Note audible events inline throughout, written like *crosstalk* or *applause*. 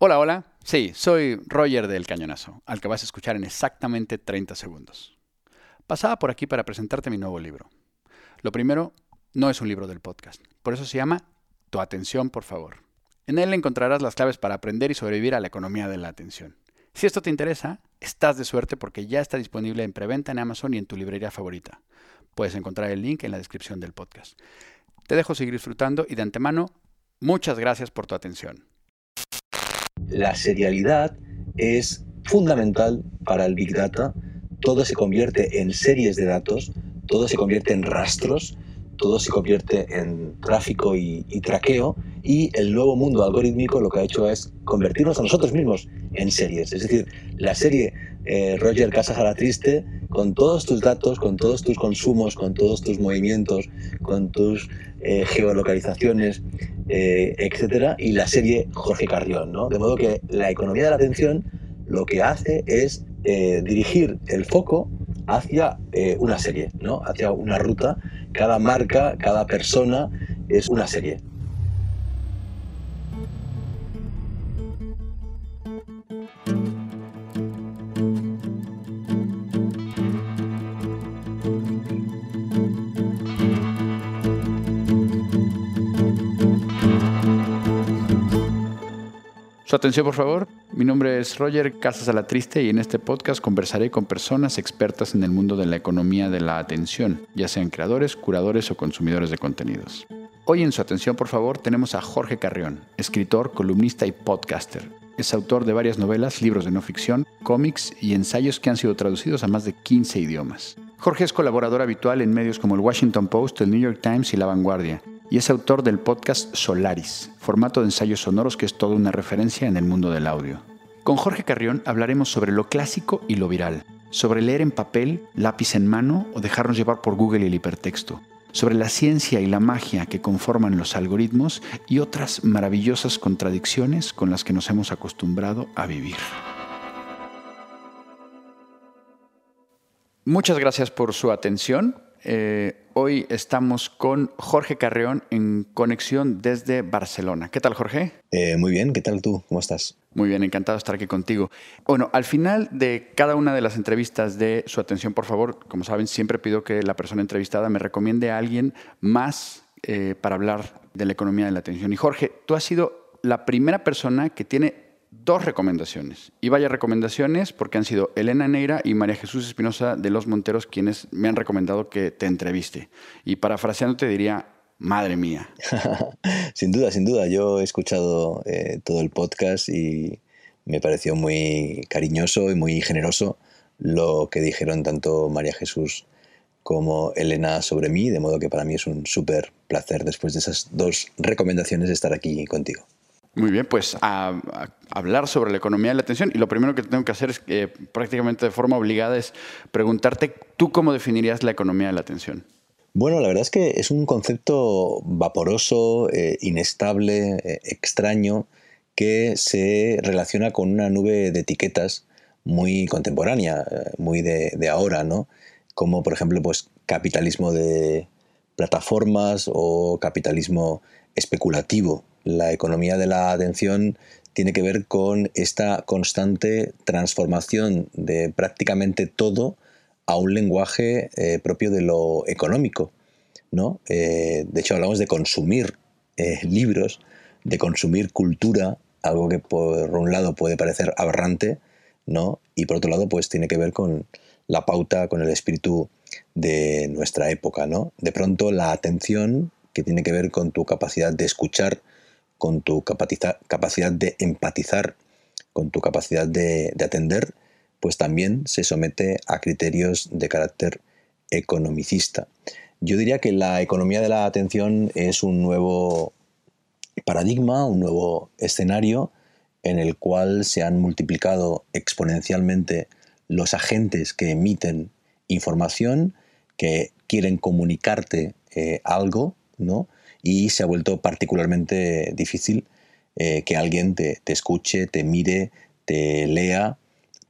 Hola, hola. Sí, soy Roger del Cañonazo, al que vas a escuchar en exactamente 30 segundos. Pasaba por aquí para presentarte mi nuevo libro. Lo primero, no es un libro del podcast, por eso se llama Tu atención, por favor. En él encontrarás las claves para aprender y sobrevivir a la economía de la atención. Si esto te interesa, estás de suerte porque ya está disponible en preventa en Amazon y en tu librería favorita. Puedes encontrar el link en la descripción del podcast. Te dejo seguir disfrutando y de antemano, muchas gracias por tu atención la serialidad es fundamental para el Big Data. Todo se convierte en series de datos, todo se convierte en rastros, todo se convierte en tráfico y, traqueo y el nuevo mundo algorítmico lo que ha hecho es convertirnos a nosotros mismos en series. Es decir, la serie eh, Roger Casas a Triste, con todos tus datos, con todos tus consumos, con todos tus movimientos, con tus eh, geolocalizaciones, eh, etcétera, y la serie Jorge Carrión. ¿no? De modo que la economía de la atención lo que hace es dirigir el foco hacia una serie, ¿no? hacia una ruta. Cada marca, cada persona es una serie. Su atención, por favor. Mi nombre es Roger Casas a la Triste y en este podcast conversaré con personas expertas en el mundo de la economía de la atención, ya sean creadores, curadores o consumidores de contenidos. Hoy en su atención, por favor, tenemos a Jorge Carrión, escritor, columnista y podcaster. Es autor de varias novelas, libros de no ficción, cómics y ensayos que han sido traducidos a más de 15 idiomas. Jorge es colaborador habitual en medios como el Washington Post, el New York Times y La Vanguardia, y es autor del podcast Solaris, formato de ensayos sonoros que es toda una referencia en el mundo del audio. Con Jorge Carrión hablaremos sobre lo clásico y lo viral, sobre leer en papel, lápiz en mano o dejarnos llevar por Google y el hipertexto, sobre la ciencia y la magia que conforman los algoritmos y otras maravillosas contradicciones con las que nos hemos acostumbrado a vivir. Muchas gracias por su atención. Eh, hoy estamos con Jorge Carreón en conexión desde Barcelona. ¿Qué tal, Jorge? Eh, muy bien, ¿qué tal tú? ¿Cómo estás? Muy bien, encantado de estar aquí contigo. Bueno, al final de cada una de las entrevistas de su atención, por favor, como saben, siempre pido que la persona entrevistada me recomiende a alguien más eh, para hablar de la economía de la atención. Y Jorge, tú has sido la primera persona que tiene dos recomendaciones. Y vaya recomendaciones porque han sido Elena Neira y María Jesús Espinosa de Los Monteros quienes me han recomendado que te entreviste. Y parafraseando te diría, madre mía. *laughs* sin duda, sin duda. Yo he escuchado eh, todo el podcast y me pareció muy cariñoso y muy generoso lo que dijeron tanto María Jesús como Elena sobre mí, de modo que para mí es un súper placer después de esas dos recomendaciones estar aquí contigo. Muy bien, pues a, hablar sobre la economía de la atención. Y lo primero que tengo que hacer es que prácticamente de forma obligada es preguntarte, ¿tú cómo definirías la economía de la atención? Bueno, la verdad es que es un concepto vaporoso, eh, inestable, eh, extraño, que se relaciona con una nube de etiquetas muy contemporánea, eh, muy de, de, ahora, ¿no? Como por ejemplo, pues capitalismo de plataformas o capitalismo especulativo, la economía de la atención tiene que ver con esta constante transformación de prácticamente todo a un lenguaje eh, propio de lo económico. ¿no? Eh, de hecho, hablamos de consumir eh, *laughs* libros, de consumir cultura, algo que por un lado puede parecer aberrante, ¿no? y por otro lado pues tiene que ver con la pauta, con el espíritu de nuestra época. ¿no? De pronto la atención, que tiene que ver con tu capacidad de escuchar, con tu capacidad de empatizar, con tu capacidad de, atender, pues también se somete a criterios de carácter economicista. Yo diría que la economía de la atención es un nuevo paradigma, un nuevo escenario en el cual se han multiplicado exponencialmente los agentes que emiten información, que quieren comunicarte eh, algo, ¿no? Y se ha vuelto particularmente difícil eh, que alguien te, escuche, te mire, te lea,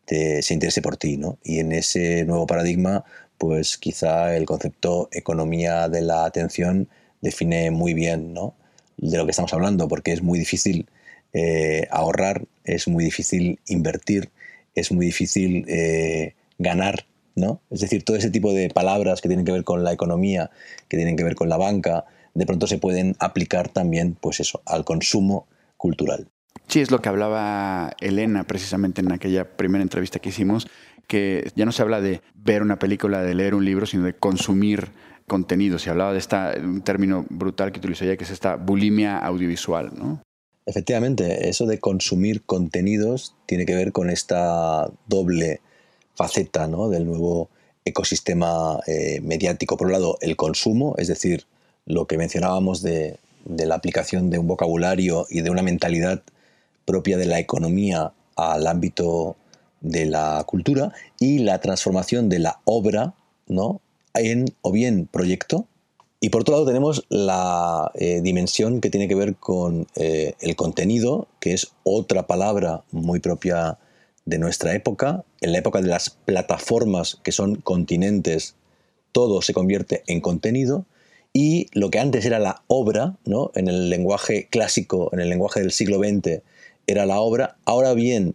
te, se interese por ti. ¿no? Y en ese nuevo paradigma, pues quizá el concepto economía de la atención define muy bien ¿no? de lo que estamos hablando, porque es muy difícil eh, ahorrar es muy difícil invertir, es muy difícil eh, ganar, ¿no? Es decir, todo ese tipo de palabras que tienen que ver con la economía, que tienen que ver con la banca, de pronto se pueden aplicar también, pues eso, al consumo cultural. Sí, es lo que hablaba Elena precisamente en aquella primera entrevista que hicimos, que ya no se habla de ver una película, de leer un libro, sino de consumir contenido. Se hablaba de esta, un término brutal que utilizó ella, que es esta bulimia audiovisual, ¿no? Efectivamente, eso de consumir contenidos tiene que ver con esta doble faceta ¿no? del nuevo ecosistema eh, mediático. Por un lado, el consumo, es decir, lo que mencionábamos de, la aplicación de un vocabulario y de una mentalidad propia de la economía al ámbito de la cultura y la transformación de la obra ¿no? en o bien proyecto y por otro lado tenemos la eh, dimensión que tiene que ver con eh, el contenido, que es otra palabra muy propia de nuestra época. En la época de las plataformas que son continentes, todo se convierte en contenido. Y lo que antes era la obra, ¿no? en el lenguaje clásico, en el lenguaje del siglo XX, era la obra, ahora bien,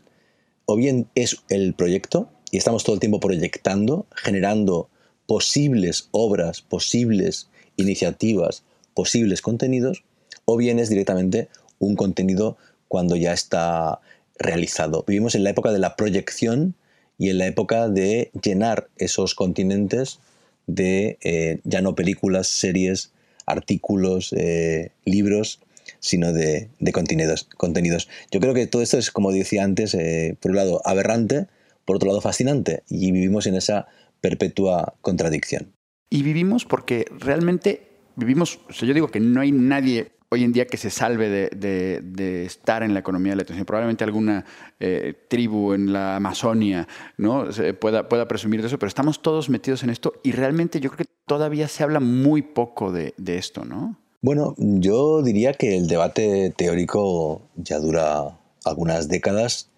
o bien es el proyecto, y estamos todo el tiempo proyectando, generando posibles obras, posibles iniciativas, posibles contenidos, o bien es directamente un contenido cuando ya está realizado. Vivimos en la época de la proyección y en la época de llenar esos continentes de eh, ya no películas, series, artículos, eh, libros, sino de, contenidos, contenidos. Yo creo que todo esto es, como decía antes, eh, por un lado aberrante, por otro lado fascinante, y vivimos en esa perpetua contradicción. Y vivimos porque realmente vivimos, o sea, yo digo que no hay nadie hoy en día que se salve de, estar en la economía de la atención. Probablemente alguna eh, tribu en la Amazonia ¿no? pueda, presumir de eso, pero estamos todos metidos en esto y realmente yo creo que todavía se habla muy poco de, esto, ¿no? Bueno, yo diría que el debate teórico ya dura algunas décadas.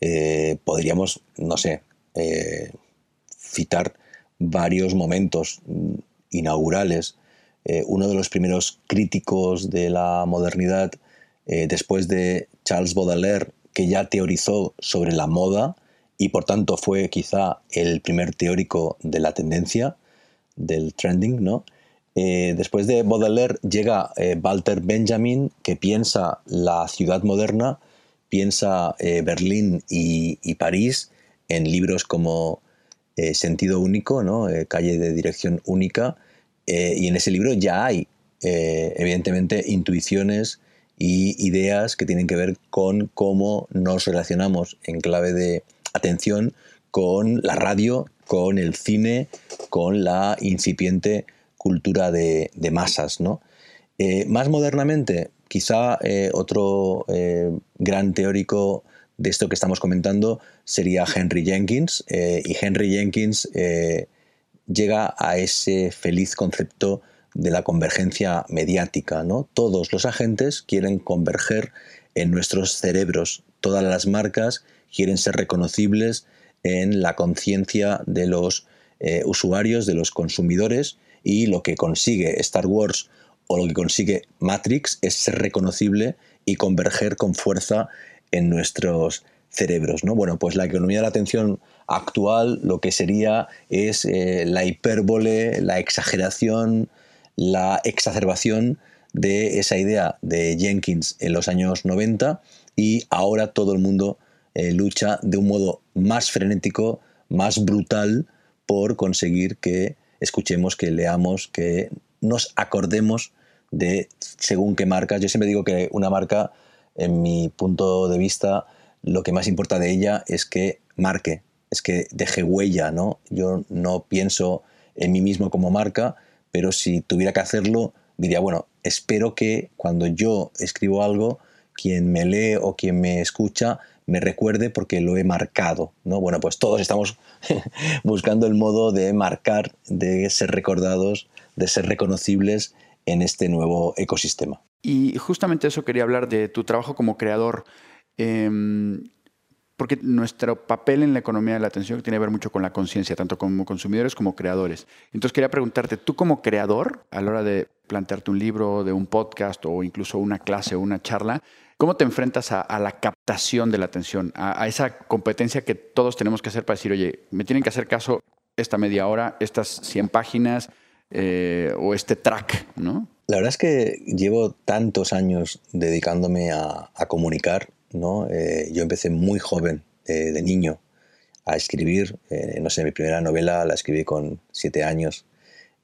Eh, podríamos, no sé, eh, citar varios momentos mm, inaugurales. Eh, uno de los primeros críticos de la modernidad, eh, después de Charles Baudelaire, que ya teorizó sobre la moda y por tanto fue quizá el primer teórico de la tendencia, del trending, ¿no? Eh, después de Baudelaire llega Walter Benjamin, que piensa la ciudad moderna, piensa Berlín y París en libros como sentido único, ¿no? Calle de dirección única, eh, y en ese libro ya hay, evidentemente, intuiciones y ideas que tienen que ver con cómo nos relacionamos en clave de atención con la radio, con el cine, con la incipiente cultura de, masas. ¿no? más modernamente, quizá otro gran teórico de esto que estamos comentando sería Henry Jenkins. Eh, y Henry Jenkins eh, llega a ese feliz concepto de la convergencia mediática. ¿no? Todos los agentes quieren converger en nuestros cerebros. Todas las marcas quieren ser reconocibles en la conciencia de los eh, usuarios, de los consumidores, y lo que consigue Star Wars o lo que consigue Matrix es ser reconocible y converger con fuerza en nuestros cerebros. ¿no? Bueno, pues la economía de la atención actual lo que sería es eh, la hipérbole, la exageración, la exacerbación de esa idea de Jenkins en los años 90 y ahora todo el mundo eh, lucha de un modo más frenético, más brutal por conseguir que escuchemos, que leamos, que nos acordemos de según qué marcas. Yo siempre digo que una marca en mi punto de vista, lo que más importa de ella es que marque, es que deje huella, ¿no? Yo no pienso en mí mismo como marca, pero si tuviera que hacerlo, diría, bueno, espero que cuando yo escribo algo, quien me lee o quien me escucha me recuerde porque lo he marcado, ¿no? Bueno, pues todos estamos *laughs* buscando el modo de marcar, de ser recordados, de ser reconocibles en este nuevo ecosistema. Y justamente eso quería hablar de tu trabajo como creador. Em, porque nuestro papel en la economía de la atención tiene que ver mucho con la conciencia, tanto como consumidores como creadores. Entonces quería preguntarte, tú como creador, a la hora de plantearte un libro, de un podcast o incluso una clase o una charla, ¿Cómo te enfrentas a, la captación de la atención, a, esa competencia que todos tenemos que hacer para decir, oye, me tienen que hacer caso esta media hora, estas 100 páginas eh, o este track, ¿no? La verdad es que llevo tantos años dedicándome a, comunicar, ¿no? Eh, yo empecé muy joven, de niño, a escribir. Eh, no sé, mi primera novela la escribí con siete años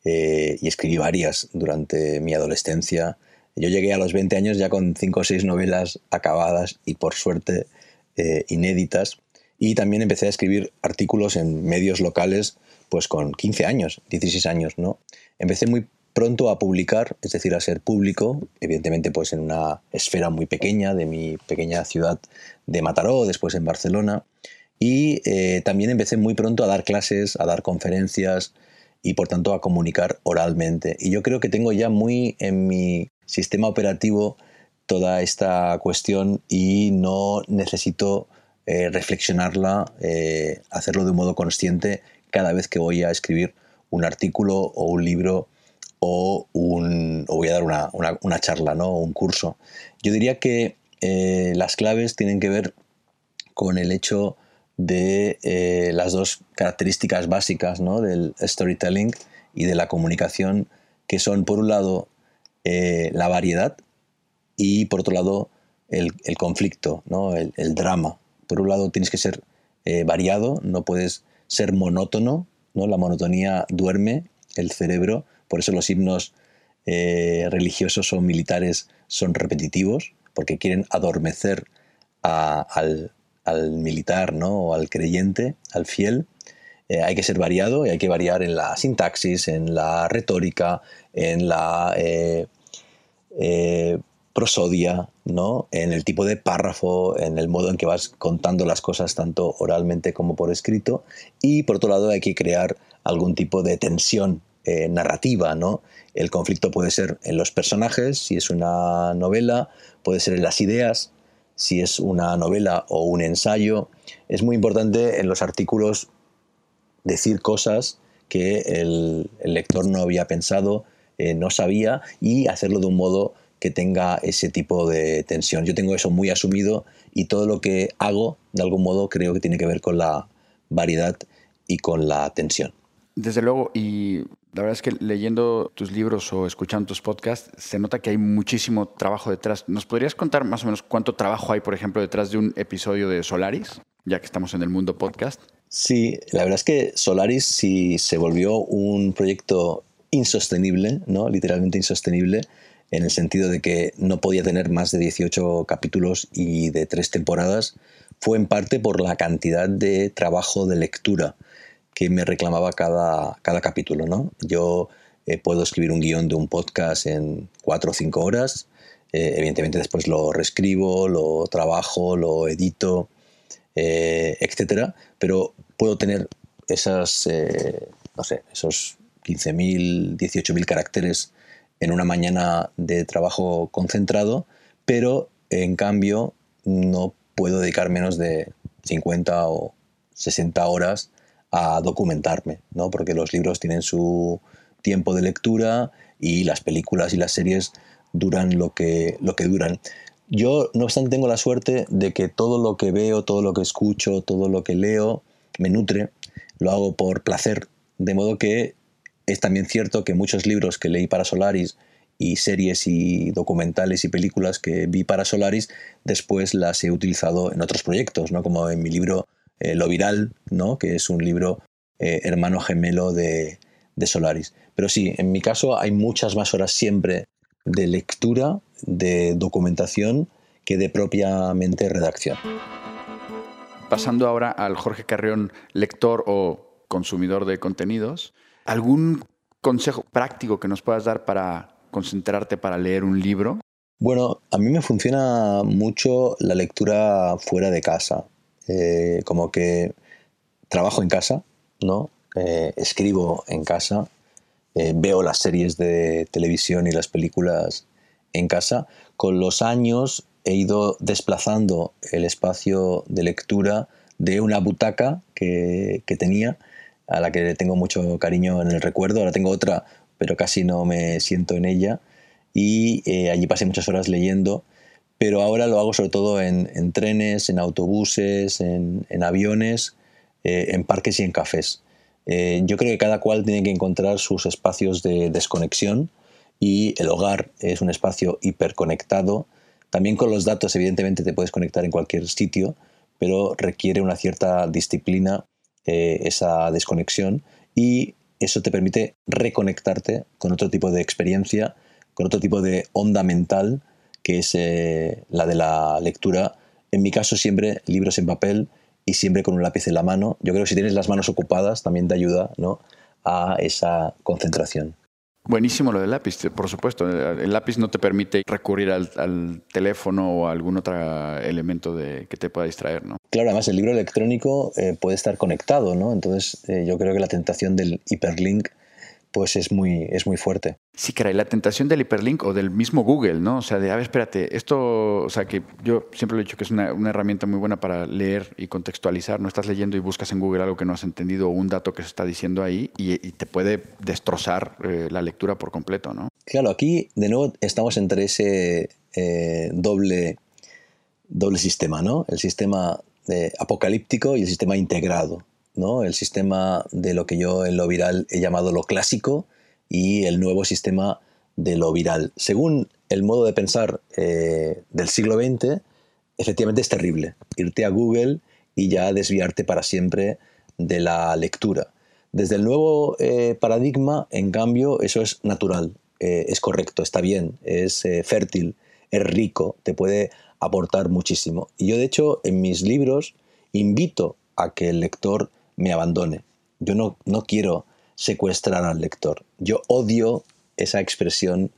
y escribí varias durante mi adolescencia. Yo llegué a los 20 años ya con cinco o seis novelas acabadas y por suerte inéditas. Y también empecé a escribir artículos en medios locales pues con 15 años, 16 años, ¿no? Empecé muy pronto a publicar, es decir, a ser público, evidentemente pues en una esfera muy pequeña de mi pequeña ciudad de Mataró, después en Barcelona, y eh, también empecé muy pronto a dar clases, a dar conferencias y por tanto a comunicar oralmente. Y yo creo que tengo ya muy en mi sistema operativo toda esta cuestión y no necesito eh, reflexionarla, eh, hacerlo de un modo consciente cada vez que voy a escribir un artículo o un libro o, un, voy a dar una, charla, ¿no? o un curso. Yo diría que eh, las claves tienen que ver con el hecho de eh, las dos características básicas ¿no? del storytelling y de la comunicación, que son por un lado eh, la variedad y por otro lado el, conflicto, ¿no? el, el, drama. Por un lado tienes que ser variado, no puedes ser monótono, ¿no? La monotonía duerme el cerebro, por eso los himnos eh, religiosos o militares son repetitivos, porque quieren adormecer al, militar ¿no? o al creyente, al fiel. Eh, hay que ser variado y hay que variar en la sintaxis, en la retórica, en la eh, prosodia, ¿no? en el tipo de párrafo, en el modo en que vas contando las cosas tanto oralmente como por escrito. Y por otro lado hay que crear algún tipo de tensión eh, narrativa. ¿no? El conflicto puede ser en los personajes, si es una novela, puede ser en las ideas, si es una novela o un ensayo. Es muy importante en los artículos decir cosas que el, lector no había pensado, eh, no sabía, y hacerlo de un modo que tenga ese tipo de tensión. Yo tengo eso muy asumido y todo lo que hago, de algún modo, creo que tiene que ver con la variedad y con la tensión. Desde luego, y la verdad es que leyendo tus libros o escuchando tus podcasts, se nota que hay muchísimo trabajo detrás. ¿Nos podrías contar más o menos cuánto trabajo hay, por ejemplo, detrás de un episodio de Solaris, ya que estamos en el mundo podcast? Sí, la verdad es que Solaris sí se volvió un proyecto insostenible, ¿no? Literalmente insostenible, en el sentido de que no podía tener más de 18 capítulos y de tres temporadas, fue en parte por la cantidad de trabajo de lectura que me reclamaba cada, cada capítulo. ¿no? Yo eh, puedo escribir un guion de un podcast en cuatro o cinco horas, eh, evidentemente después lo reescribo, lo trabajo, lo edito, eh, etcétera, pero puedo tener esas, no sé, esos 15.000, 18.000 caracteres en una mañana de trabajo concentrado, pero en cambio no puedo dedicar menos de 50 o 60 horas a documentarme, ¿no? porque los libros tienen su tiempo de lectura y las películas y las series duran lo que, lo que duran. Yo, no obstante, tengo la suerte de que todo lo que veo, todo lo que escucho, todo lo que leo, me nutre, lo hago por placer, de modo que es también cierto que muchos libros que leí para Solaris y series y documentales y películas que vi para Solaris, después las he utilizado en otros proyectos, ¿no? como en mi libro eh, Lo Viral, ¿no? que es un libro eh, hermano gemelo de, de Solaris. Pero sí, en mi caso hay muchas más horas siempre de lectura, de documentación, que de propiamente redacción. Pasando ahora al Jorge Carrión, lector o consumidor de contenidos, ¿Algún consejo práctico que nos puedas dar para concentrarte para leer un libro? Bueno, a mí me funciona mucho la lectura fuera de casa. Eh, como que trabajo en casa, ¿no? Eh, escribo en casa, eh, veo las series de televisión y las películas en casa. Con los años he ido desplazando el espacio de lectura de una butaca que, tenía a la que tengo mucho cariño en el recuerdo. Ahora tengo otra, pero casi no me siento en ella. Y allí pasé muchas horas leyendo, pero ahora lo hago sobre todo en, trenes, en autobuses, en, aviones, eh, en parques y en cafés. Eh, yo creo que cada cual tiene que encontrar sus espacios de desconexión y el hogar es un espacio hiperconectado. También con los datos, evidentemente, te puedes conectar en cualquier sitio, pero requiere una cierta disciplina eh, esa desconexión y eso te permite reconectarte con otro tipo de experiencia, con otro tipo de onda mental que es eh, la de la lectura. En mi caso siempre libros en papel y siempre con un lápiz en la mano. Yo creo que si tienes las manos ocupadas también te ayuda ¿no? a esa concentración. Buenísimo lo del lápiz, por supuesto. El lápiz no te permite recurrir al, teléfono o a algún otro elemento de, que te pueda distraer, ¿no? Claro, además el libro electrónico eh, puede estar conectado, ¿no? Entonces eh, yo creo que la tentación del hiperlink pues es muy, es muy fuerte. Sí, caray, la tentación del hiperlink o del mismo Google, ¿no? O sea, de, a ver, espérate, esto, o sea, que yo siempre lo he dicho que es una, herramienta muy buena para leer y contextualizar. No estás leyendo y buscas en Google algo que no has entendido o un dato que se está diciendo ahí y, te puede destrozar eh, la lectura por completo, ¿no? Claro, aquí de nuevo estamos entre ese eh, doble, doble sistema, ¿no? El sistema eh, apocalíptico y el sistema integrado. El sistema de lo que yo en lo viral he llamado lo clásico y el nuevo sistema de lo viral. Según el modo de pensar eh, del siglo XX, efectivamente es terrible. Irte a Google y ya desviarte para siempre de la lectura. Desde el nuevo eh, paradigma, en cambio, eso es natural, eh, es correcto, está bien, es fértil, es rico, te puede aportar muchísimo. Y yo, de hecho, en mis libros invito a que el lector me abandone. Yo no, no quiero secuestrar al lector. Yo odio esa expresión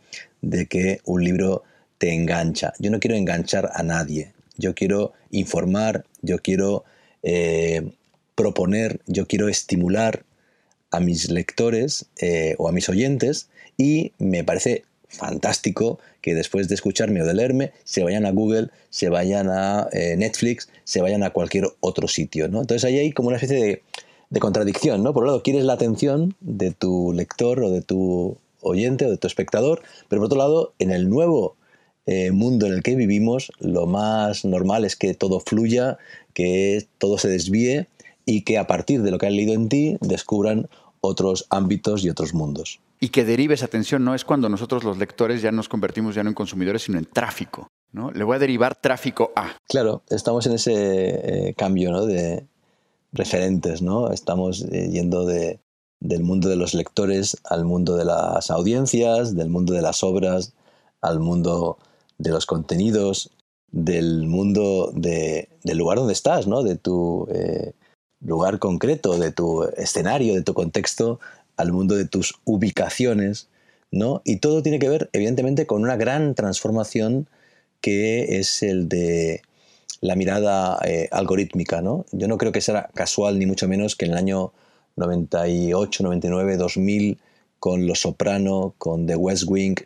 de que un libro te engancha. Yo no quiero enganchar a nadie. Yo quiero informar, yo quiero eh, proponer, yo quiero estimular a mis lectores eh, o a mis oyentes y me parece fantástico que después de escucharme o de leerme se vayan a Google, se vayan a eh, Netflix, se vayan a cualquier otro sitio. ¿no? Entonces ahí hay como una especie de, contradicción. ¿no? Por un lado, quieres la atención de tu lector o de tu oyente o de tu espectador, pero por otro lado, en el nuevo eh, mundo en el que vivimos, lo más normal es que todo fluya, que todo se desvíe y que a partir de lo que han leído en ti descubran otros ámbitos y otros mundos y que derive esa atención, no es cuando nosotros los lectores ya nos convertimos ya no en consumidores, sino en tráfico. ¿No? Le voy a derivar tráfico a. Claro, estamos en ese eh, cambio ¿no? de referentes, ¿no? Estamos eh, yendo de, del mundo de los lectores al mundo de las audiencias, del mundo de las obras, al mundo de los contenidos, del mundo de, del lugar donde estás, ¿no? de tu eh, lugar concreto, de tu escenario, de tu contexto, al mundo de tus ubicaciones, ¿no? Y todo tiene que ver, evidentemente, con una gran transformación que es el de la mirada eh, algorítmica, ¿no? Yo no creo que sea casual, ni mucho menos, que en el año 98, 99, 2000, con Los Soprano, con The West Wing,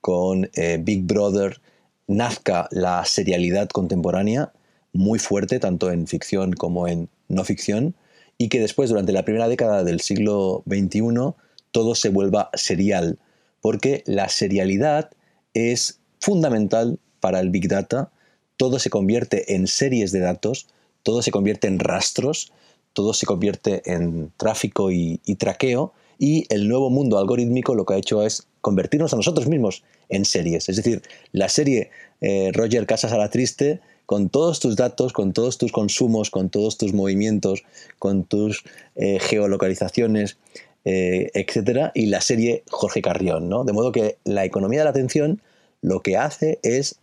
con eh, Big Brother, nazca la serialidad contemporánea muy fuerte, tanto en ficción como en no ficción, y que después, durante la primera década del siglo XXI, todo se vuelva serial, porque la serialidad es fundamental para el Big Data, todo se convierte en series de datos, todo se convierte en rastros, todo se convierte en tráfico y, traqueo, y el nuevo mundo algorítmico lo que ha hecho es convertirnos a nosotros mismos en series. Es decir, la serie eh, Roger Casas a la Triste con todos tus datos, con todos tus consumos, con todos tus movimientos, con tus eh, geolocalizaciones, eh, etcétera, y la serie Jorge Carrión, ¿no? De modo que la economía de la atención lo que hace es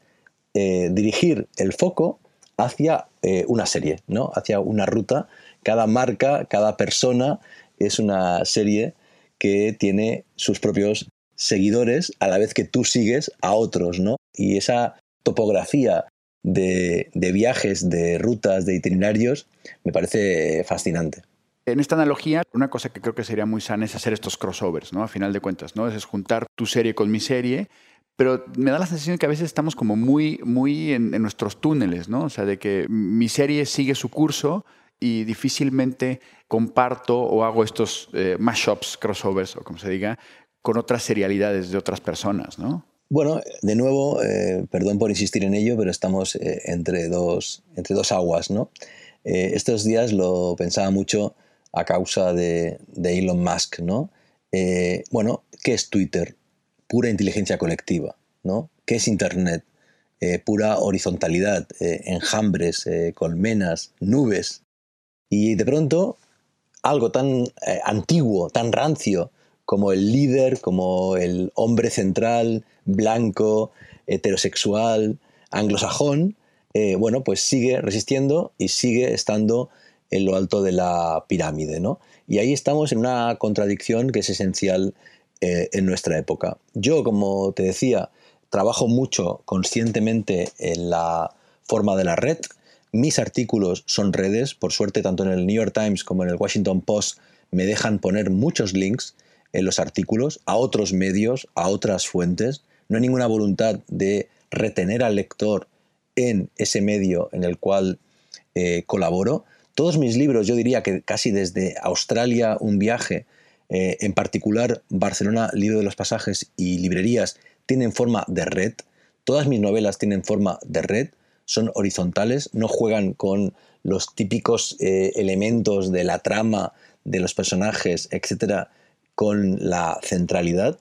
eh, dirigir el foco hacia una serie, ¿no? Hacia una ruta. Cada marca, cada persona es una serie que tiene sus propios seguidores a la vez que tú sigues a otros, ¿no? Y esa topografía de, viajes, de rutas, de itinerarios, me parece fascinante. En esta analogía, una cosa que creo que sería muy sana es hacer estos crossovers, ¿no? A final de cuentas, ¿no? Es juntar tu serie con mi serie, pero me da la sensación que a veces estamos como muy, muy en, nuestros túneles, ¿no? O sea, de que mi serie sigue su curso y difícilmente comparto o hago estos eh, mashups, crossovers, o como se diga, con otras serialidades de otras personas, ¿no? Bueno, de nuevo, eh, perdón por insistir en ello, pero estamos eh, entre, dos, entre dos aguas, ¿no? Estos días lo pensaba mucho a causa de, de Elon Musk, ¿no? bueno, ¿qué es Twitter? Pura inteligencia colectiva, ¿no? ¿Qué es Internet? pura horizontalidad, enjambres, colmenas, nubes. Y de pronto, algo tan antiguo, tan rancio, como el líder, como el hombre central, blanco, heterosexual, anglosajón, eh, bueno, pues sigue resistiendo y sigue estando en lo alto de la pirámide, ¿no? Y ahí estamos en una contradicción que es esencial eh, en nuestra época. Yo, como te decía, trabajo mucho conscientemente en la forma de la red. Mis artículos son redes, por suerte, tanto en el New York Times como en el Washington Post me dejan poner muchos links en los artículos a otros medios, a otras fuentes. No hay ninguna voluntad de retener al lector en ese medio en el cual eh, colaboro. Todos mis libros, yo diría que casi desde Australia, un viaje, eh, en particular Barcelona, Libro de los Pasajes y librerías, tienen forma de red. Todas mis novelas tienen forma de red, son horizontales, no juegan con los típicos eh, elementos de la trama, de los personajes, etcétera, con la centralidad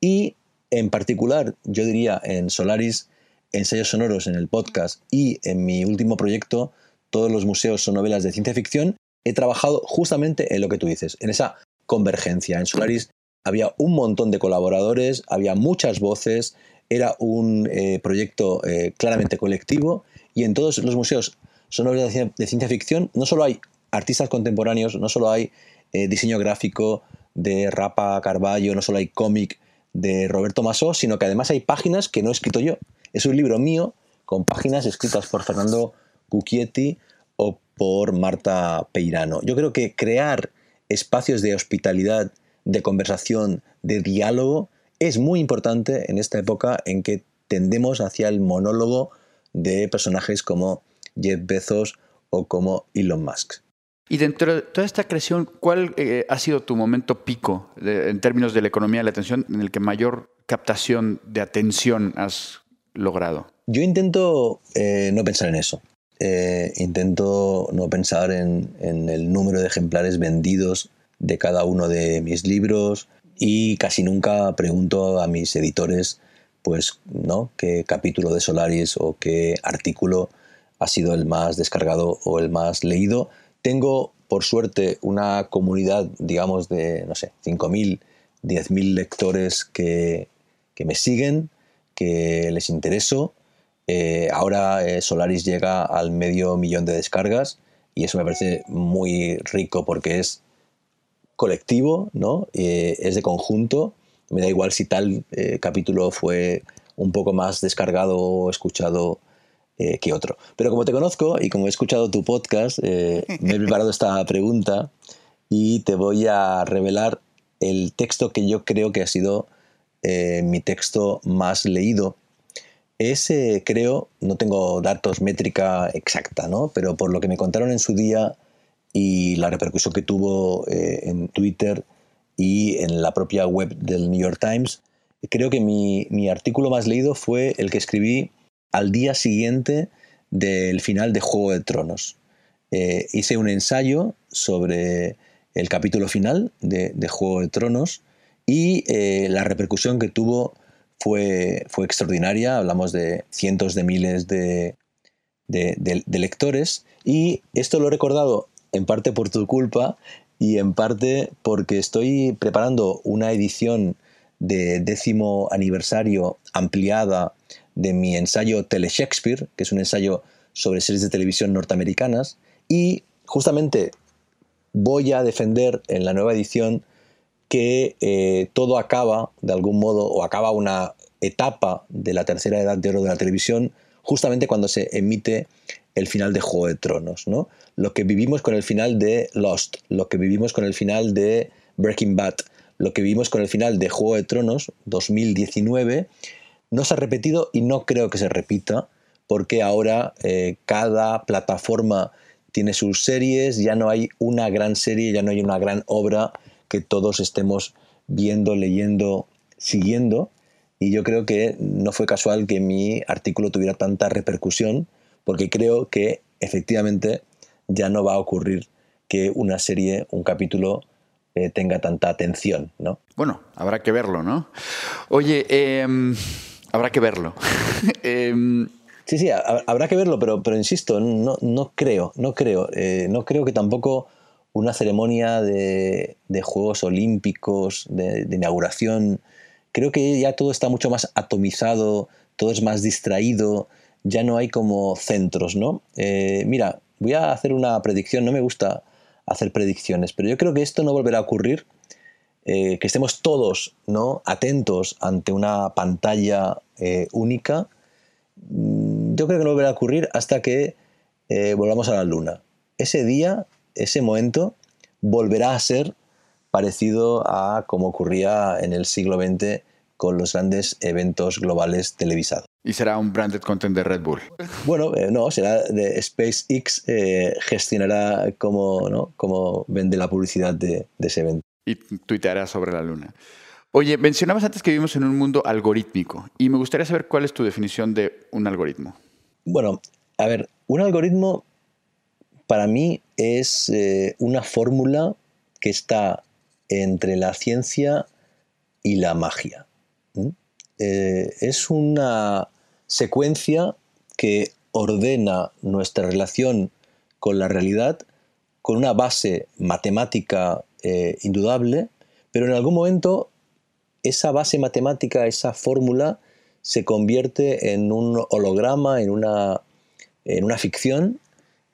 y en particular yo diría en Solaris ensayos sonoros en el podcast y en mi último proyecto todos los museos son novelas de ciencia ficción he trabajado justamente en lo que tú dices en esa convergencia en Solaris había un montón de colaboradores había muchas voces era un eh, proyecto eh, claramente colectivo y en todos los museos son novelas de ciencia ficción no solo hay artistas contemporáneos no solo hay eh, diseño gráfico de Rapa Carballo, no solo hay cómic de Roberto Masó, sino que además hay páginas que no he escrito yo. Es un libro mío con páginas escritas por Fernando Cucchietti o por Marta Peirano. Yo creo que crear espacios de hospitalidad, de conversación, de diálogo, es muy importante en esta época en que tendemos hacia el monólogo de personajes como Jeff Bezos o como Elon Musk. Y dentro de toda esta creación, ¿cuál eh, ha sido tu momento pico en términos de la economía de la atención en el que mayor captación de atención has logrado? Yo intento eh, no pensar en eso. Eh, intento no pensar en, el número de ejemplares vendidos de cada uno de mis libros y casi nunca pregunto a mis editores pues no qué capítulo de Solaris o qué artículo ha sido el más descargado o el más leído tengo, por suerte, una comunidad, digamos, de, no sé, 5.000, 10.000 lectores que, me siguen, que les intereso. Eh, ahora eh, Solaris llega al medio millón de descargas y eso me parece muy rico porque es colectivo, ¿no? Eh, es de conjunto. Me da igual si tal capítulo fue un poco más descargado o escuchado que otro. Pero como te conozco y como he escuchado tu podcast, me he preparado esta pregunta y te voy a revelar el texto que yo creo que ha sido mi texto más leído. Ese creo, no tengo datos métrica exacta, ¿no? pero por lo que me contaron en su día y la repercusión que tuvo en Twitter y en la propia web del New York Times, creo que mi, mi artículo más leído fue el que escribí al día siguiente del final de Juego de Tronos. Eh, hice un ensayo sobre el capítulo final de, Juego de Tronos y eh, la repercusión que tuvo fue, fue, extraordinaria. Hablamos de cientos de miles de, de, lectores y esto lo he recordado en parte por tu culpa y en parte porque estoy preparando una edición de décimo aniversario ampliada de mi ensayo Tele Shakespeare, que es un ensayo sobre series de televisión norteamericanas, y justamente voy a defender en la nueva edición que eh, todo acaba, de algún modo, o acaba una etapa de la tercera edad de oro de la televisión, justamente cuando se emite el final de Juego de Tronos. ¿no? Lo que vivimos con el final de Lost, lo que vivimos con el final de Breaking Bad, lo que vivimos con el final de Juego de Tronos 2019, no se ha repetido y no creo que se repita, porque ahora eh, cada plataforma tiene sus series, ya no hay una gran serie, ya no hay una gran obra que todos estemos viendo, leyendo, siguiendo. y yo creo que no fue casual que mi artículo tuviera tanta repercusión, porque creo que efectivamente ya no va a ocurrir que una serie, un capítulo, eh, tenga tanta atención, ¿no? Bueno, habrá que verlo, ¿no? Oye, em, habrá que verlo. *laughs* Em, sí, sí, habrá que verlo, pero, pero insisto, no, no creo, no creo. Eh, no creo que tampoco una ceremonia de, Juegos Olímpicos, de, inauguración, creo que ya todo está mucho más atomizado, todo es más distraído, ya no hay como centros, ¿no? Eh, mira, voy a hacer una predicción, no me gusta hacer predicciones, pero yo creo que esto no volverá a ocurrir, eh, que estemos todos ¿no? atentos ante una pantalla eh, única, mm, yo creo que no volverá a ocurrir hasta que volvamos a la luna. Ese día ese momento volverá a ser parecido a como ocurría en el siglo XX con los grandes eventos globales televisados. Y será un branded content de Red Bull. Bueno, eh, no, será de SpaceX, eh, gestionará cómo, cómo vende la publicidad de, de, ese evento. Y tuiteará sobre la luna. Oye, mencionabas antes que vivimos en un mundo algorítmico y me gustaría saber cuál es tu definición de un algoritmo. Bueno, a ver, un algoritmo para mí es eh, una fórmula que está entre la ciencia y la magia. Eh, es una secuencia que ordena nuestra relación con la realidad con una base matemática eh, indudable, pero en algún momento esa base matemática, esa fórmula, se convierte en un holograma, en una, en una ficción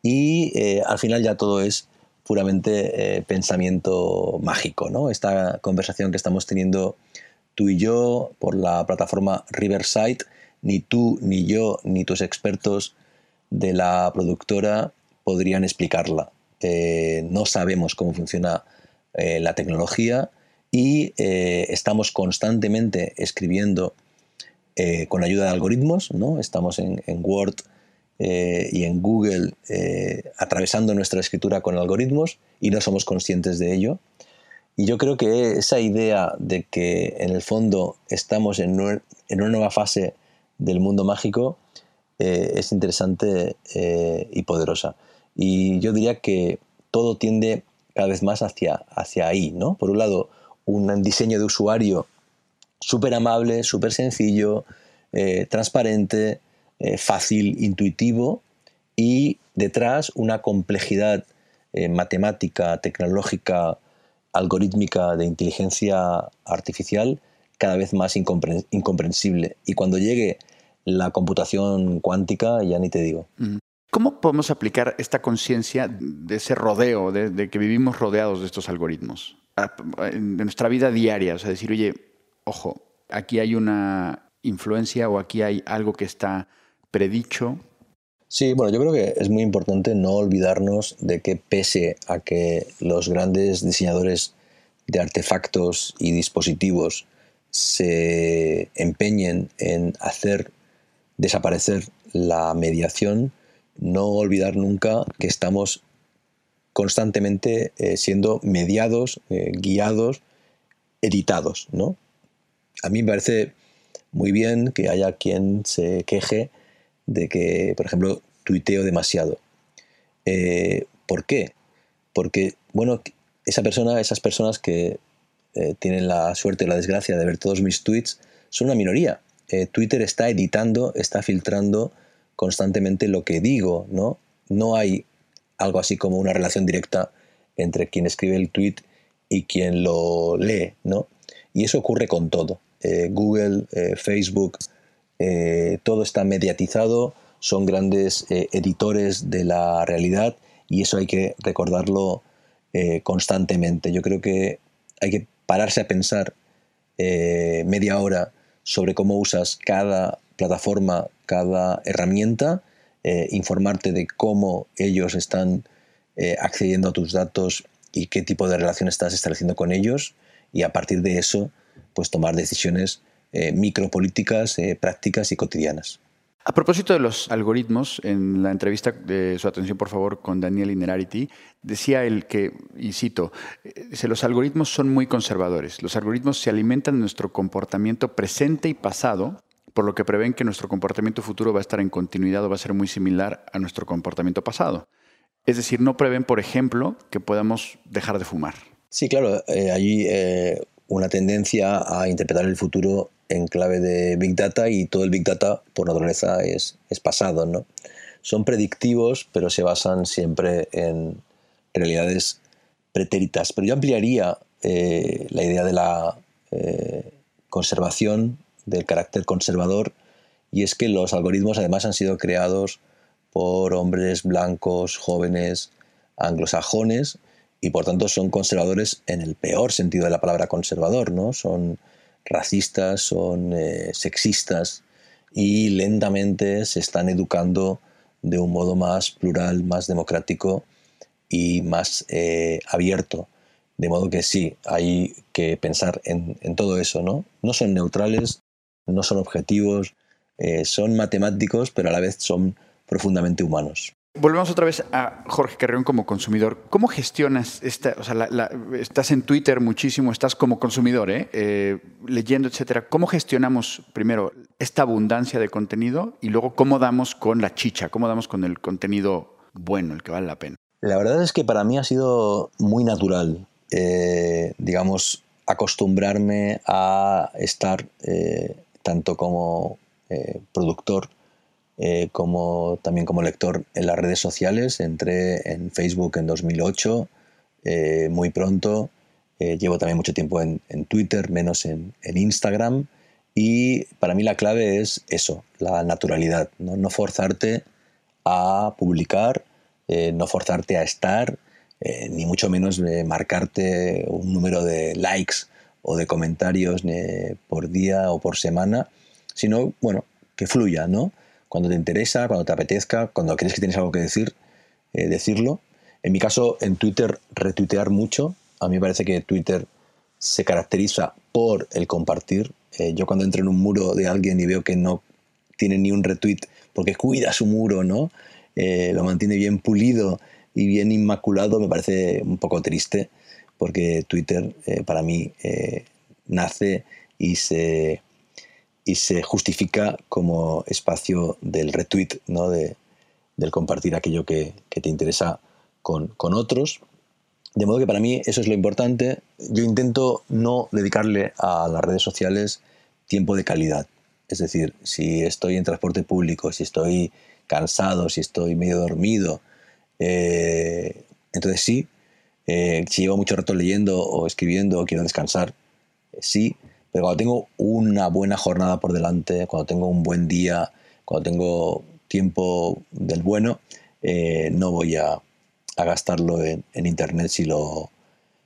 y eh, al final ya todo es puramente eh, pensamiento mágico. ¿no? Esta conversación que estamos teniendo tú y yo por la plataforma Riverside, ni tú, ni yo, ni tus expertos de la productora podrían explicarla. Eh, no sabemos cómo funciona la tecnología y estamos constantemente escribiendo con ayuda de algoritmos, ¿no? estamos en, en Word eh, y en Google eh, atravesando nuestra escritura con algoritmos y no somos conscientes de ello. Y yo creo que esa idea de que en el fondo estamos en, una nueva fase del mundo mágico eh, es interesante y poderosa. Y yo diría que todo tiende cada vez más hacia, hacia ahí, ¿no? Por un lado, un diseño de usuario súper amable, súper sencillo, transparente, eh, fácil, intuitivo y detrás una complejidad eh, matemática, tecnológica, algorítmica de inteligencia artificial cada vez más incomprensible. Y cuando llegue la computación cuántica, ya ni te digo. ¿Cómo podemos aplicar esta conciencia de ese rodeo, de, que vivimos rodeados de estos algoritmos? En nuestra vida diaria, o sea, decir, oye, ojo, aquí hay una influencia o aquí hay algo que está predicho. Sí, bueno, yo creo que es muy importante no olvidarnos de que pese a que los grandes diseñadores de artefactos y dispositivos se empeñen en hacer desaparecer la mediación, no olvidar nunca que estamos constantemente eh, siendo mediados, eh, guiados, editados. ¿no? A mí me parece muy bien que haya quien se queje de que, por ejemplo, tuiteo demasiado. Eh, ¿Por qué? Porque, bueno, esa persona, esas personas que eh, tienen la suerte o la desgracia de ver todos mis tweets son una minoría. Eh, Twitter está editando, está filtrando constantemente lo que digo, ¿no? No hay algo así como una relación directa entre quien escribe el tweet y quien lo lee, ¿no? Y eso ocurre con todo. Google, Facebook, eh, todo está mediatizado, son grandes eh, editores de la realidad y eso hay que recordarlo eh, constantemente. Yo creo que hay que pararse a pensar media hora sobre cómo usas cada plataforma, cada herramienta, informarte de cómo ellos están accediendo a tus datos y qué tipo de relación estás estableciendo con ellos y a partir de eso pues tomar decisiones eh, micropolíticas eh, prácticas y cotidianas. A propósito de los algoritmos, en la entrevista de su atención, por favor, con Daniel Inerarity, decía él que, y cito, dice, los algoritmos son muy conservadores. Los algoritmos se alimentan de nuestro comportamiento presente y pasado, por lo que prevén que nuestro comportamiento futuro va a estar en continuidad o va a ser muy similar a nuestro comportamiento pasado. Es decir, no prevén, por ejemplo, que podamos dejar de fumar. Sí, claro, eh, hay eh, una tendencia a interpretar el futuro en clave de Big Data y todo el Big Data por naturaleza es, es pasado. ¿no? Son predictivos, pero se basan siempre en realidades pretéritas. Pero yo ampliaría eh, la idea de la eh, conservación, del carácter conservador, y es que los algoritmos además han sido creados por hombres blancos, jóvenes, anglosajones, y por tanto son conservadores en el peor sentido de la palabra conservador, ¿no? Son racistas, son eh, sexistas y lentamente se están educando de un modo más plural, más democrático y más eh, abierto. De modo que sí, hay que pensar en, todo eso, ¿no? No son neutrales, no son objetivos, eh, son matemáticos, pero a la vez son profundamente humanos. Volvemos otra vez a Jorge Carrión como consumidor. ¿Cómo gestionas esta, o sea, estás en Twitter muchísimo, estás como consumidor, ¿eh? ¿eh? leyendo, etcétera. ¿Cómo gestionamos primero esta abundancia de contenido y luego cómo damos con la chicha, cómo damos con el contenido bueno, el que vale la pena? La verdad es que para mí ha sido muy natural, eh, digamos, acostumbrarme a estar eh, tanto como productor eh, como, también como lector en las redes sociales. Entré en Facebook en 2008, eh, muy pronto. Eh, llevo también mucho tiempo en, Twitter, menos en, Instagram. Y para mí la clave es eso, la naturalidad, no, forzarte a publicar, no forzarte a estar, ni mucho menos marcarte un número de likes o de comentarios por día o por semana, sino, bueno, que fluya, ¿no? Cuando te interesa, cuando te apetezca, cuando crees que tienes algo que decir, eh, decirlo. En mi caso, en Twitter, retuitear mucho. A mí me parece que Twitter se caracteriza por el compartir. Eh, yo cuando entro en un muro de alguien y veo que no tiene ni un retweet porque cuida su muro, ¿no? Eh, lo mantiene bien pulido y bien inmaculado, me parece un poco triste porque Twitter para mí nace y se y se justifica como espacio del retweet, ¿no? de, del compartir aquello que, te interesa con, otros. De modo que para mí eso es lo importante. Yo intento no dedicarle a las redes sociales tiempo de calidad. Es decir, si estoy en transporte público, si estoy cansado, si estoy medio dormido, eh, entonces sí. Eh, si llevo mucho rato leyendo o escribiendo o quiero descansar, sí. Pero cuando tengo una buena jornada por delante, cuando tengo un buen día, cuando tengo tiempo del bueno, eh, no voy a, gastarlo en, Internet si lo,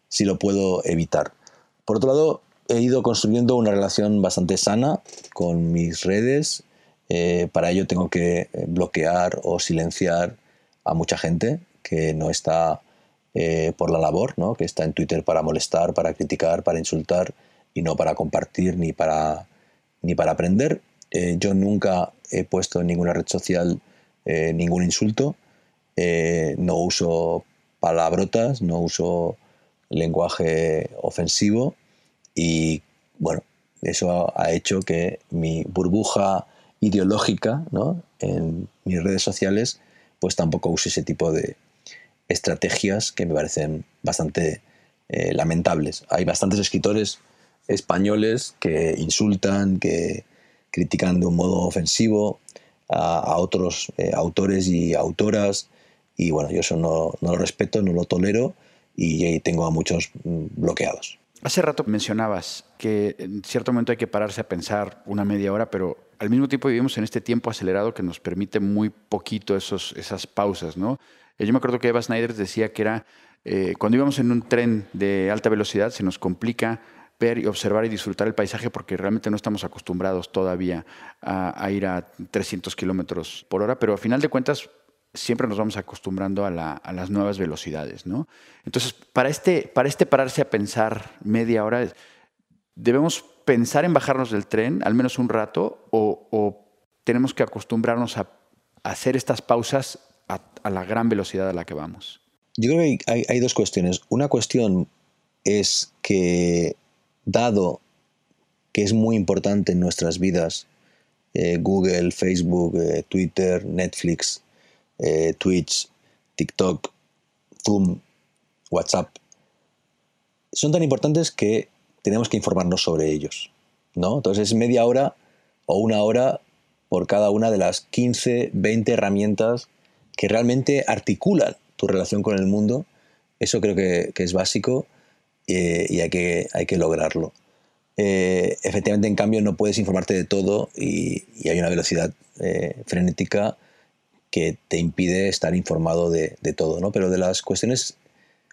si lo puedo evitar. Por otro lado, he ido construyendo una relación bastante sana con mis redes. Eh, para ello tengo que eh, bloquear o silenciar a mucha gente que no está por la labor, ¿no? que está en Twitter para molestar, para criticar, para insultar y no para compartir ni para, ni para aprender. Eh, yo nunca he puesto en ninguna red social eh, ningún insulto, eh, no uso palabrotas, no uso lenguaje ofensivo y bueno, eso ha hecho que mi burbuja ideológica ¿no? en mis redes sociales pues tampoco use ese tipo de estrategias que me parecen bastante lamentables. Hay bastantes escritores españoles que insultan, que critican de un modo ofensivo a, otros eh, autores y autoras. Y bueno, yo eso no, lo respeto, no lo tolero y, tengo a muchos mm, bloqueados. Hace rato mencionabas que en cierto momento hay que pararse a pensar una media hora, pero al mismo tiempo vivimos en este tiempo acelerado que nos permite muy poquito esos, esas pausas, ¿no? Eh, yo me acuerdo que Eva Snyder decía que era eh, cuando íbamos en un tren de alta velocidad se nos complica ver y observar y disfrutar el paisaje porque realmente no estamos acostumbrados todavía a, ir a 300 kilómetros por hora, pero a final de cuentas siempre nos vamos acostumbrando a, las nuevas velocidades, ¿no? Entonces, para este, para este pararse a pensar media hora, debemos pensar en bajarnos del tren al menos un rato o, tenemos que acostumbrarnos a hacer estas pausas a, la gran velocidad a la que vamos? Yo creo que hay, dos cuestiones. Una cuestión es que, dado que es muy importante en nuestras vidas, eh, Google, Facebook, eh, Twitter, Netflix, eh, Twitch, TikTok, Zoom, WhatsApp, son tan importantes que tenemos que informarnos sobre ellos. ¿no? Entonces es media hora o una hora por cada una de las 15, 20 herramientas que realmente articulan tu relación con el mundo. Eso creo que, es básico eh, y hay que, hay que lograrlo. Eh, efectivamente, en cambio, no puedes informarte de todo y, hay una velocidad eh, frenética que te impide estar informado de, de, todo, ¿no? Pero de las cuestiones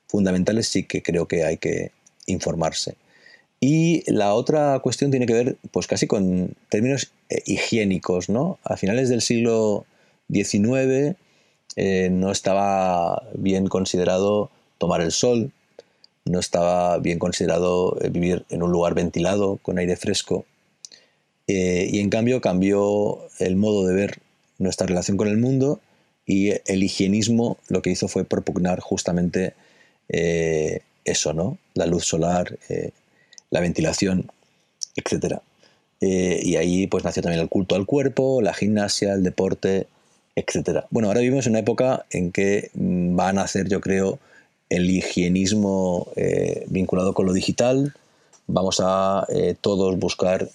fundamentales sí que creo que hay que informarse. Y la otra cuestión tiene que ver, pues casi con términos eh, higiénicos, ¿no? A finales del siglo XIX no estaba bien considerado tomar el sol, no estaba bien considerado eh, vivir en un lugar ventilado, con aire fresco. y en cambio cambió el modo de ver nuestra relación con el mundo y el higienismo lo que hizo fue propugnar justamente eso, ¿no? La luz solar, la ventilación, etc. Eh, y ahí pues nació también el culto al cuerpo, la gimnasia, el deporte, etc. Bueno, ahora vivimos en una época en que mm, va a nacer, yo creo, el higienismo eh, vinculado con lo digital. Vamos a eh, todos buscar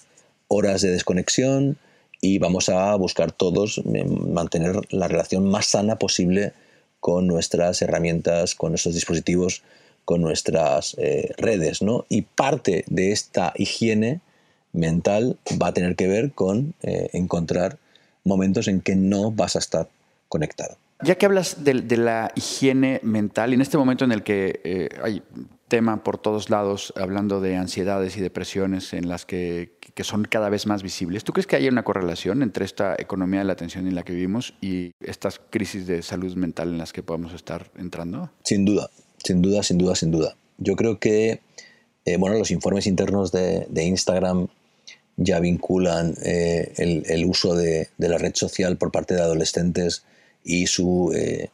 horas de desconexión y vamos a buscar todos mantener la relación más sana posible con nuestras herramientas, con nuestros dispositivos con nuestras eh, redes, ¿no? Y parte de esta higiene mental va a tener que ver con eh, encontrar momentos en que no vas a estar conectado. Ya que hablas de, la higiene mental, en este momento en el que eh, hay tema por todos lados hablando de ansiedades y depresiones en las que, que, son cada vez más visibles, ¿tú crees que hay una correlación entre esta economía de la atención en la que vivimos y estas crisis de salud mental en las que podemos estar entrando? Sin duda, sin duda, sin duda, sin duda. Yo creo que eh, bueno, los informes internos de, Instagram ya vinculan eh, el, uso de, la red social por parte de adolescentes y su eh,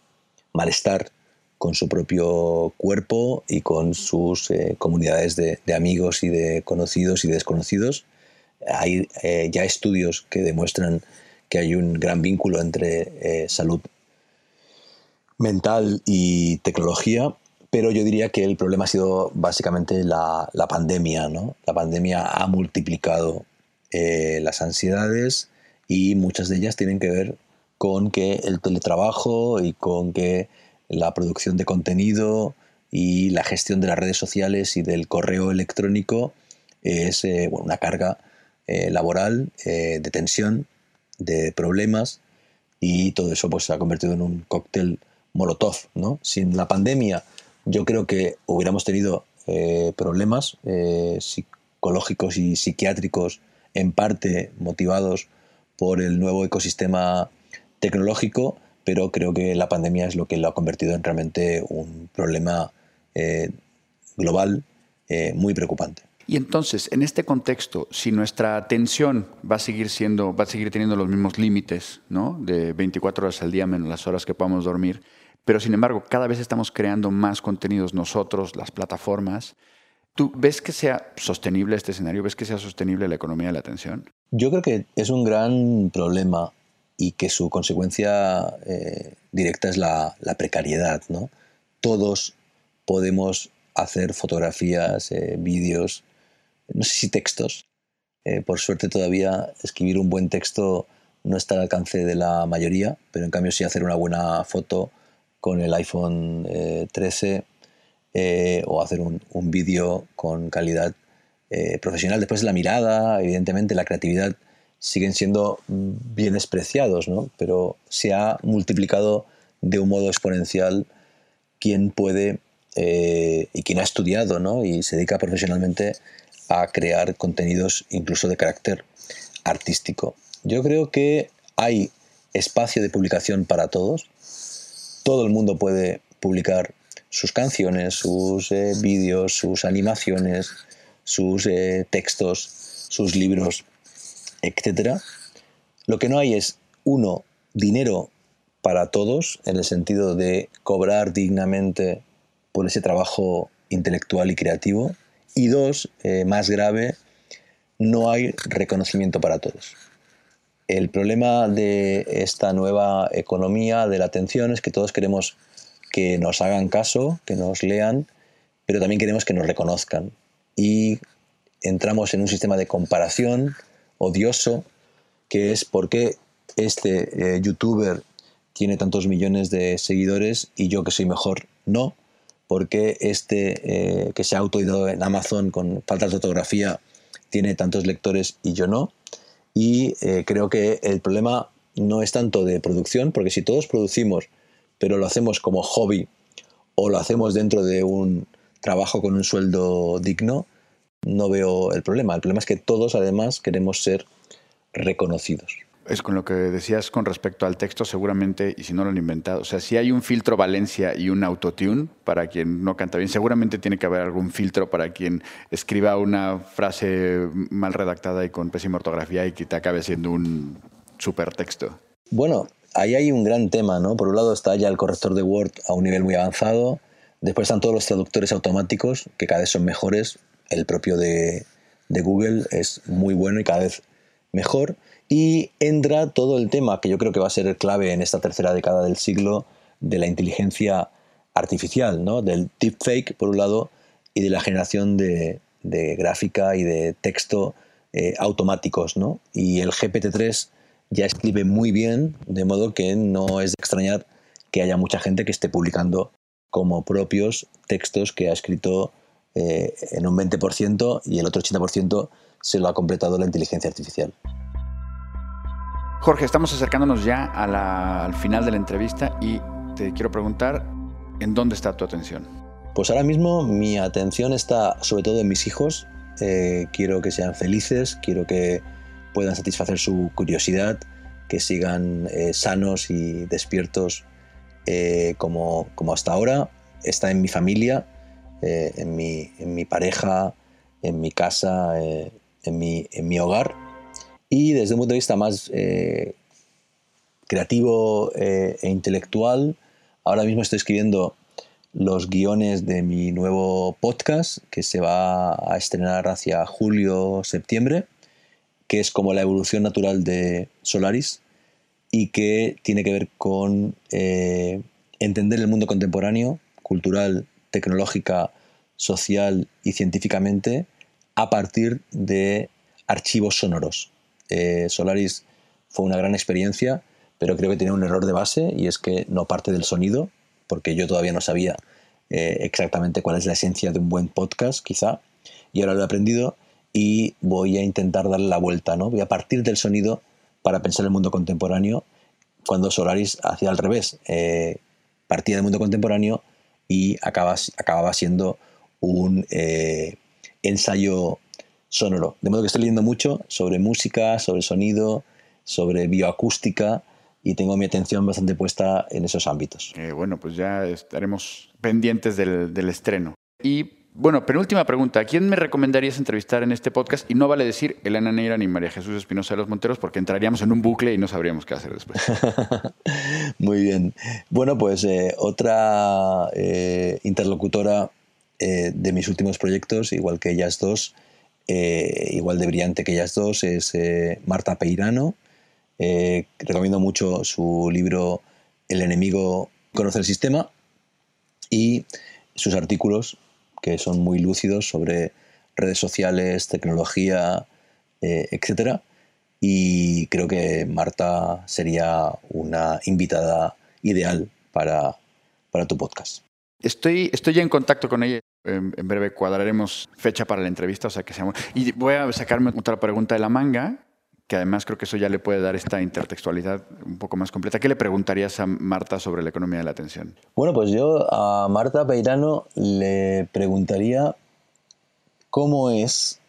malestar con su propio cuerpo y con sus comunidades de, amigos y de conocidos y desconocidos. Hay ya estudios que demuestran que hay un gran vínculo entre salud mental y tecnología pero yo diría que el problema ha sido básicamente la, pandemia. ¿no? La pandemia ha multiplicado eh, las ansiedades y muchas de ellas tienen que ver con que el teletrabajo y con que la producción de contenido y la gestión de las redes sociales y del correo electrónico es eh, una carga eh, laboral de tensión, de problemas y todo eso pues, se ha convertido en un cóctel molotov. ¿no? Sin la pandemia yo creo que hubiéramos tenido eh, problemas eh, psicológicos y psiquiátricos en parte motivados por el nuevo ecosistema tecnológico, pero creo que la pandemia es lo que lo ha convertido en realmente un problema eh, global muy preocupante. Y entonces, en este contexto, si nuestra atención va a seguir siendo, va a seguir teniendo los mismos límites, ¿no? De 24 horas al día menos las horas que podamos dormir, pero sin embargo, cada vez estamos creando más contenidos nosotros, las plataformas. ¿Tú ves que sea sostenible este escenario? ¿Ves que sea sostenible la economía de la atención? Yo creo que es un gran problema y que su consecuencia eh, directa es la, precariedad. ¿no? Todos podemos hacer fotografías, eh, vídeos, no sé si textos. Eh, por suerte todavía escribir un buen texto no está al alcance de la mayoría, pero en cambio sí hacer una buena foto con el iPhone 13 eh, eh, o hacer un, vídeo con calidad profesional. Después la mirada, evidentemente la creatividad siguen siendo bien despreciados, ¿no? pero se ha multiplicado de un modo exponencial quien puede y quien ha estudiado ¿no? y se dedica profesionalmente a crear contenidos incluso de carácter artístico. Yo creo que hay espacio de publicación para todos, todo el mundo puede publicar sus canciones, sus eh, vídeos, sus animaciones, sus eh, textos, sus libros, etc. Lo que no hay es, uno, dinero para todos, en el sentido de cobrar dignamente por ese trabajo intelectual y creativo. Y dos, eh, más grave, no hay reconocimiento para todos. El problema de esta nueva economía de la atención es que todos queremos que nos hagan caso, que nos lean, pero también queremos que nos reconozcan. Y entramos en un sistema de comparación odioso, que es por qué este eh, youtuber tiene tantos millones de seguidores y yo que soy mejor no, porque este eh, que se ha autoeditado en Amazon con faltas de ortografía tiene tantos lectores y yo no. Y eh, creo que el problema no es tanto de producción, porque si todos producimos, pero lo hacemos como hobby o lo hacemos dentro de un trabajo con un sueldo digno, no veo el problema. El problema es que todos además queremos ser reconocidos. Es con lo que decías con respecto al texto, seguramente, y si no lo han inventado, o sea, si hay un filtro Valencia y un autotune para quien no canta bien, seguramente tiene que haber algún filtro para quien escriba una frase mal redactada y con pésima ortografía y que te acabe siendo un super texto. Bueno, ahí hay un gran tema, ¿no? Por un lado está ya el corrector de Word a un nivel muy avanzado, después están todos los traductores automáticos, que cada vez son mejores, el propio de, Google es muy bueno y cada vez mejor. Y entra todo el tema que yo creo que va a ser clave en esta tercera década del siglo de la inteligencia artificial, ¿no? del deepfake por un lado y de la generación de, gráfica y de texto eh, automáticos. ¿no? Y el GPT-3 ya escribe muy bien, de modo que no es de extrañar que haya mucha gente que esté publicando como propios textos que ha escrito eh, en un 20% y el otro 80% se lo ha completado la inteligencia artificial. Jorge, estamos acercándonos ya al final de la entrevista y te quiero preguntar, ¿en dónde está tu atención? Pues ahora mismo mi atención está sobre todo en mis hijos. Eh, quiero que sean felices, quiero que puedan satisfacer su curiosidad, que sigan eh, sanos y despiertos eh, como, como, hasta ahora. Está en mi familia, en mi, en, mi, pareja, en mi casa, en mi, en, mi, hogar. Y desde un punto de vista más eh, creativo eh, e intelectual, ahora mismo estoy escribiendo los guiones de mi nuevo podcast que se va a estrenar hacia julio-septiembre, que es como la evolución natural de Solaris y que tiene que ver con eh, entender el mundo contemporáneo, cultural, tecnológica, social y científicamente a partir de archivos sonoros. Eh, Solaris fue una gran experiencia, pero creo que tenía un error de base y es que no parte del sonido, porque yo todavía no sabía eh, exactamente cuál es la esencia de un buen podcast, quizá, y ahora lo he aprendido y voy a intentar darle la vuelta, ¿no? Voy a partir del sonido para pensar el mundo contemporáneo, cuando Solaris hacía al revés, eh, partía del mundo contemporáneo y acababa, siendo un ensayo sonoro. De modo que estoy leyendo mucho sobre música, sobre sonido, sobre bioacústica y tengo mi atención bastante puesta en esos ámbitos. Eh, bueno, pues ya estaremos pendientes del, estreno. Y bueno, penúltima pregunta. ¿A quién me recomendarías entrevistar en este podcast? Y no vale decir Elena Neira ni María Jesús Espinosa de los Monteros porque entraríamos en un bucle y no sabríamos qué hacer después. *laughs* Muy bien. Bueno, pues eh, otra eh, interlocutora de mis últimos proyectos, igual que ellas dos, eh, igual de brillante que ellas dos, es eh, Marta Peirano. Eh, recomiendo mucho su libro El enemigo conoce el sistema y sus artículos que son muy lúcidos sobre redes sociales, tecnología, etc. Y creo que Marta sería una invitada ideal para, para tu podcast. Estoy, estoy ya en contacto con ella. En, breve cuadraremos fecha para la entrevista, o sea que sea... Y voy a sacarme otra pregunta de la manga, que además creo que eso ya le puede dar esta intertextualidad un poco más completa. ¿Qué le preguntarías a Marta sobre la economía de la atención? Bueno, pues yo a Marta Peirano le preguntaría cómo es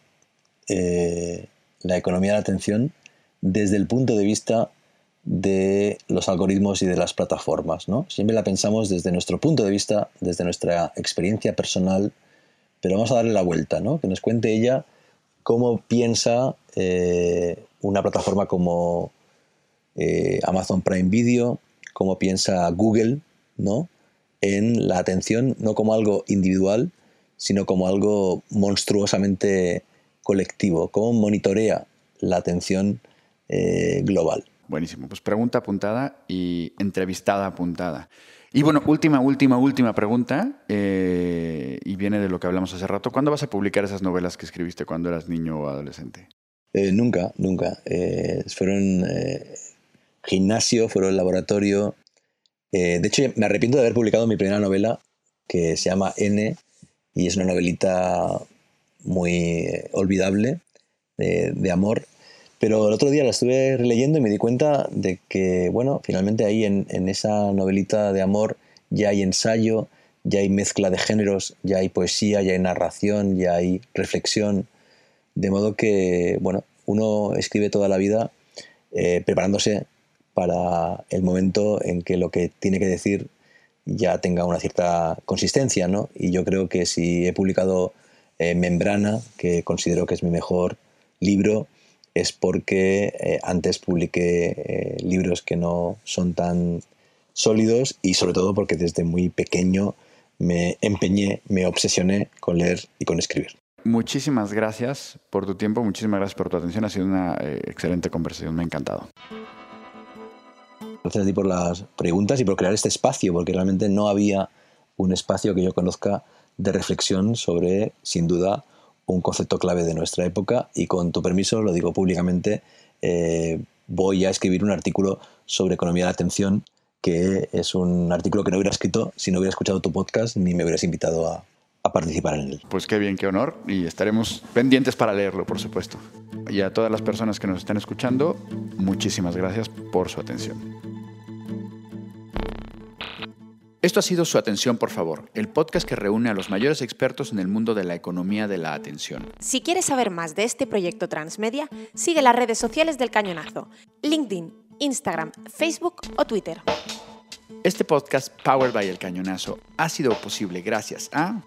eh, la economía de la atención desde el punto de vista de los algoritmos y de las plataformas. Siempre la pensamos desde nuestro punto de vista, desde nuestra experiencia personal, pero vamos a darle la vuelta, ¿no? que nos cuente ella cómo piensa eh, una plataforma como eh, Amazon Prime Video, cómo piensa Google, ¿no? En la atención no como algo individual, sino como algo monstruosamente colectivo, cómo monitorea la atención eh, global. Buenísimo, pues pregunta apuntada y entrevistada apuntada. Y bueno, última, última, última pregunta, eh, y viene de lo que hablamos hace rato. ¿Cuándo vas a publicar esas novelas que escribiste cuando eras niño o adolescente? Eh, nunca, nunca. Eh, fueron gimnasio, fueron laboratorio. de hecho, me arrepiento de haber publicado mi primera novela, que se llama N, y es una novelita muy olvidable de amor pero el otro día la estuve releyendo y me di cuenta de que, bueno, finalmente ahí en, esa novelita de amor ya hay ensayo, ya hay mezcla de géneros, ya hay poesía, ya hay narración, ya hay reflexión. De modo que, bueno, uno escribe toda la vida eh, preparándose para el momento en que lo que tiene que decir ya tenga una cierta consistencia, ¿no? Y yo creo que si he publicado eh, Membrana, que considero que es mi mejor libro, es porque eh, antes publiqué libros que no son tan sólidos y sobre todo porque desde muy pequeño me empeñé, me obsesioné con leer y con escribir. Muchísimas gracias por tu tiempo, muchísimas gracias por tu atención, ha sido una eh, excelente conversación, me ha encantado. Gracias a ti por las preguntas y por crear este espacio, porque realmente no había un espacio que yo conozca de reflexión sobre, sin duda, un concepto clave de nuestra época y con tu permiso, lo digo públicamente, eh, voy a escribir un artículo sobre economía de la atención, que es un artículo que no hubiera escrito si no hubiera escuchado tu podcast ni me hubieras invitado a, a participar en él. Pues qué bien, qué honor y estaremos pendientes para leerlo, por supuesto. Y a todas las personas que nos están escuchando, muchísimas gracias por su atención. Esto ha sido Su Atención, por favor, el podcast que reúne a los mayores expertos en el mundo de la economía de la atención. Si quieres saber más de este proyecto transmedia, sigue las redes sociales del Cañonazo, LinkedIn, Instagram, Facebook o Twitter. Este podcast, Powered by El Cañonazo, ha sido posible gracias a...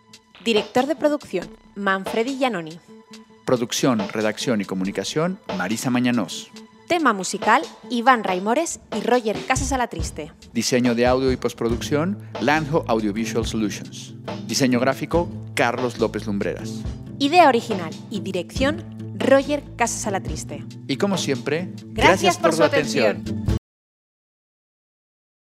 Director de producción, Manfredi Giannoni. Producción, redacción y comunicación, Marisa Mañanos. Tema musical, Iván Raimores y Roger Casas a la Triste. Diseño de audio y postproducción, Lanjo Audiovisual Solutions. Diseño gráfico, Carlos López Lumbreras. Idea original y dirección, Roger Casas a la Triste. Y como siempre, gracias, por, su atención.